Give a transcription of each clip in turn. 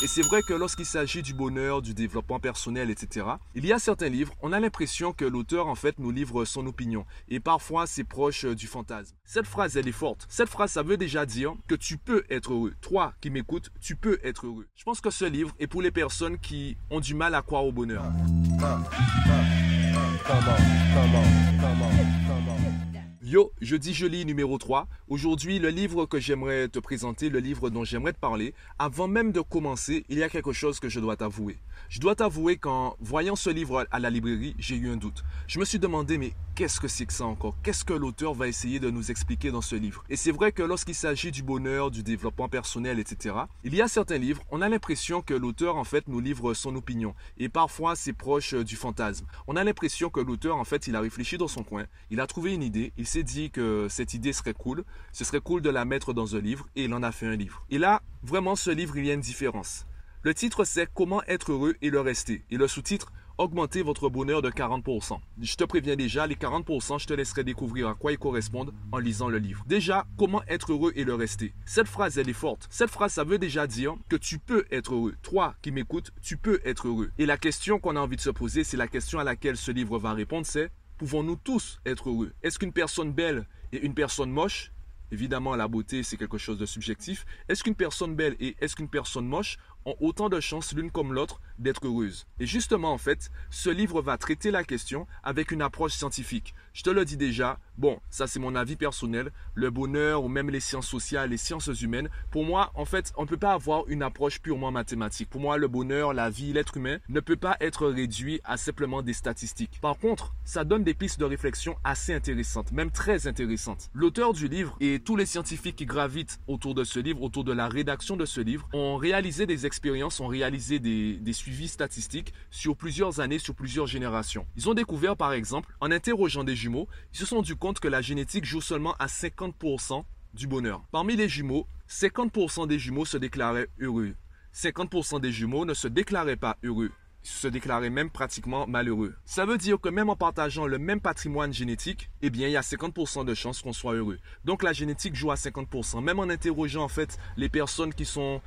Et c'est vrai que lorsqu'il s'agit du bonheur, du développement personnel, etc., il y a certains livres, on a l'impression que l'auteur en fait nous livre son opinion. Et parfois c'est proche euh, du fantasme. Cette phrase, elle est forte. Cette phrase, ça veut déjà dire que tu peux être heureux. Toi qui m'écoutes, tu peux être heureux. Je pense que ce livre est pour les personnes qui ont du mal à croire au bonheur. Yo, jeudi joli numéro 3. Aujourd'hui, le livre que j'aimerais te présenter, le livre dont j'aimerais te parler, avant même de commencer, il y a quelque chose que je dois t'avouer. Je dois t'avouer qu'en voyant ce livre à la librairie, j'ai eu un doute. Je me suis demandé, mais qu'est-ce que c'est que ça encore? Qu'est-ce que l'auteur va essayer de nous expliquer dans ce livre? Et c'est vrai que lorsqu'il s'agit du bonheur, du développement personnel, etc., il y a certains livres, on a l'impression que l'auteur en fait nous livre son opinion. Et parfois, c'est proche du fantasme. On a l'impression que l'auteur en fait, il a réfléchi dans son coin, il a trouvé une idée, il s'est dit que cette idée serait cool, ce serait cool de la mettre dans un livre et il en a fait un livre. Et là, vraiment, ce livre, il y a une différence. Le titre, c'est Comment être heureux et le rester. Et le sous-titre, Augmenter votre bonheur de 40%. Je te préviens déjà, les 40%, je te laisserai découvrir à quoi ils correspondent en lisant le livre. Déjà, comment être heureux et le rester? Cette phrase, elle est forte. Cette phrase, ça veut déjà dire que tu peux être heureux. Toi qui m'écoutes, tu peux être heureux. Et la question qu'on a envie de se poser, c'est la question à laquelle ce livre va répondre, c'est pouvons-nous tous être heureux? Est-ce qu'une personne belle et une personne moche? Évidemment, la beauté, c'est quelque chose de subjectif. Est-ce qu'une personne belle et est-ce qu'une personne moche autant de chances l'une comme l'autre d'être heureuses Et justement, en fait, ce livre va traiter la question avec une approche scientifique. Je te le dis déjà, bon, ça c'est mon avis personnel, le bonheur ou même les sciences sociales, les sciences humaines, pour moi, en fait, on ne peut pas avoir une approche purement mathématique. Pour moi, le bonheur, la vie, l'être humain ne peut pas être réduit à simplement des statistiques. Par contre, ça donne des pistes de réflexion assez intéressantes, même très intéressantes. L'auteur du livre et tous les scientifiques qui gravitent autour de ce livre, autour de la rédaction de ce livre, ont réalisé des expériences, ont réalisé des, suivis statistiques sur plusieurs années, sur plusieurs générations. Ils ont découvert, par exemple, en interrogeant des ils se sont rendus compte que la génétique joue seulement à 50% du bonheur. Parmi les jumeaux, 50% des jumeaux se déclaraient heureux. 50% des jumeaux ne se déclaraient pas heureux se déclaraient même pratiquement malheureux. Ça veut dire que même en partageant le même patrimoine génétique, eh bien, il y a 50% de chances qu'on soit heureux. Donc la génétique joue à 50%. Même en interrogeant en fait les personnes qui sont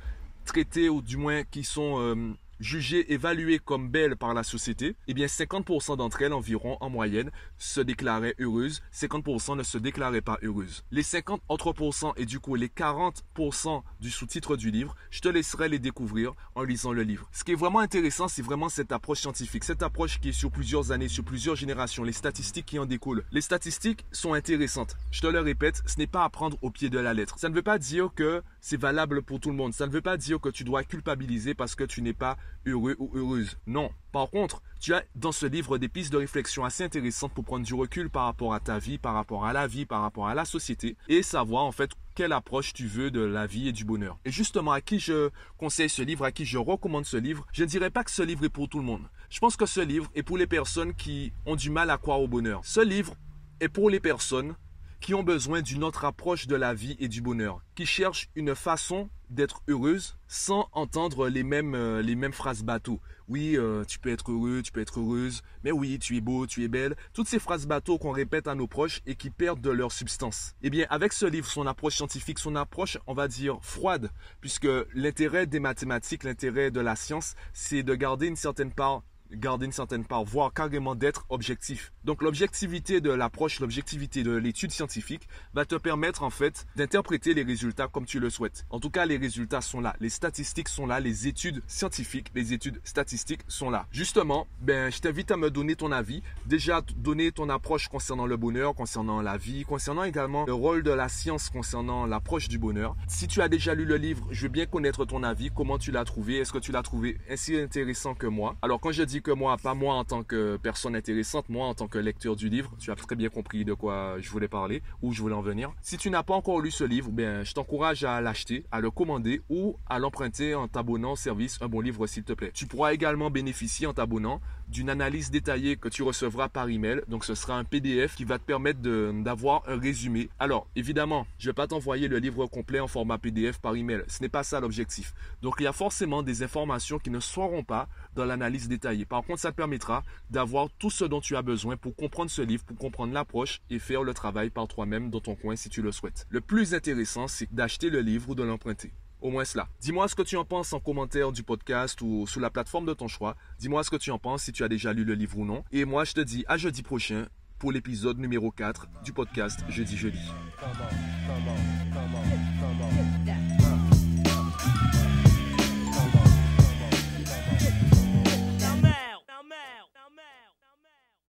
traitées ou du moins qui sont euh, jugées, évaluées comme belles par la société, eh bien 50% d'entre elles environ en moyenne se déclaraient heureuses, 50% ne se déclaraient pas heureuses. Les 50 autres et du coup les 40% du sous-titre du livre, je te laisserai les découvrir en lisant le livre. Ce qui est vraiment intéressant, c'est vraiment cette approche scientifique, cette approche qui est sur plusieurs années, sur plusieurs générations, les statistiques qui en découlent. Les statistiques sont intéressantes. Je te le répète, ce n'est pas à prendre au pied de la lettre. Ça ne veut pas dire que c'est valable pour tout le monde. Ça ne veut pas dire que tu dois culpabiliser parce que tu n'es pas heureux ou heureuse. Non. Par contre, tu as dans ce livre des pistes de réflexion assez intéressantes pour prendre du recul par rapport à ta vie, par rapport à la vie, par rapport à la société et savoir en fait quelle approche tu veux de la vie et du bonheur. Et justement, à qui je conseille ce livre, à qui je recommande ce livre, je ne dirais pas que ce livre est pour tout le monde. Je pense que ce livre est pour les personnes qui ont du mal à croire au bonheur. Ce livre est pour les personnes qui ont besoin d'une autre approche de la vie et du bonheur, qui cherchent une façon d'être heureuse sans entendre les mêmes, euh, les mêmes phrases bateau. Oui, euh, tu peux être heureux, tu peux être heureuse, mais oui, tu es beau, tu es belle. Toutes ces phrases bateau qu'on répète à nos proches et qui perdent de leur substance. Eh bien, avec ce livre, son approche scientifique, son approche, on va dire, froide, puisque l'intérêt des mathématiques, l'intérêt de la science, c'est de garder une certaine part garder une certaine part, voire carrément d'être objectif. Donc l'objectivité de l'approche, l'objectivité de l'étude scientifique va te permettre en fait d'interpréter les résultats comme tu le souhaites. En tout cas, les résultats sont là, les statistiques sont là, les études scientifiques, les études statistiques sont là. Justement, ben je t'invite à me donner ton avis, déjà donner ton approche concernant le bonheur, concernant la vie, concernant également le rôle de la science concernant l'approche du bonheur. Si tu as déjà lu le livre, je veux bien connaître ton avis, comment tu l'as trouvé, est-ce que tu l'as trouvé ainsi intéressant que moi? Alors quand je dis que moi, pas moi en tant que personne intéressante, moi en tant que lecteur du livre, tu as très bien compris de quoi je voulais parler, où je voulais en venir. Si tu n'as pas encore lu ce livre, bien, je t'encourage à l'acheter, à le commander ou à l'emprunter en t'abonnant au service Un bon livre s'il te plaît. Tu pourras également bénéficier en t'abonnant d'une analyse détaillée que tu recevras par email. Donc ce sera un PDF qui va te permettre d'avoir un résumé. Alors évidemment, je vais pas t'envoyer le livre complet en format PDF par email. Ce n'est pas ça l'objectif. Donc il y a forcément des informations qui ne seront pas dans l'analyse détaillée. Par contre, ça permettra d'avoir tout ce dont tu as besoin pour comprendre ce livre, pour comprendre l'approche et faire le travail par toi-même dans ton coin si tu le souhaites. Le plus intéressant, c'est d'acheter le livre ou de l'emprunter. Au moins cela. Dis-moi ce que tu en penses en commentaire du podcast ou sous la plateforme de ton choix. Dis-moi ce que tu en penses, si tu as déjà lu le livre ou non. Et moi, je te dis à jeudi prochain pour l'épisode numéro 4 du podcast Jeudi Jeudi.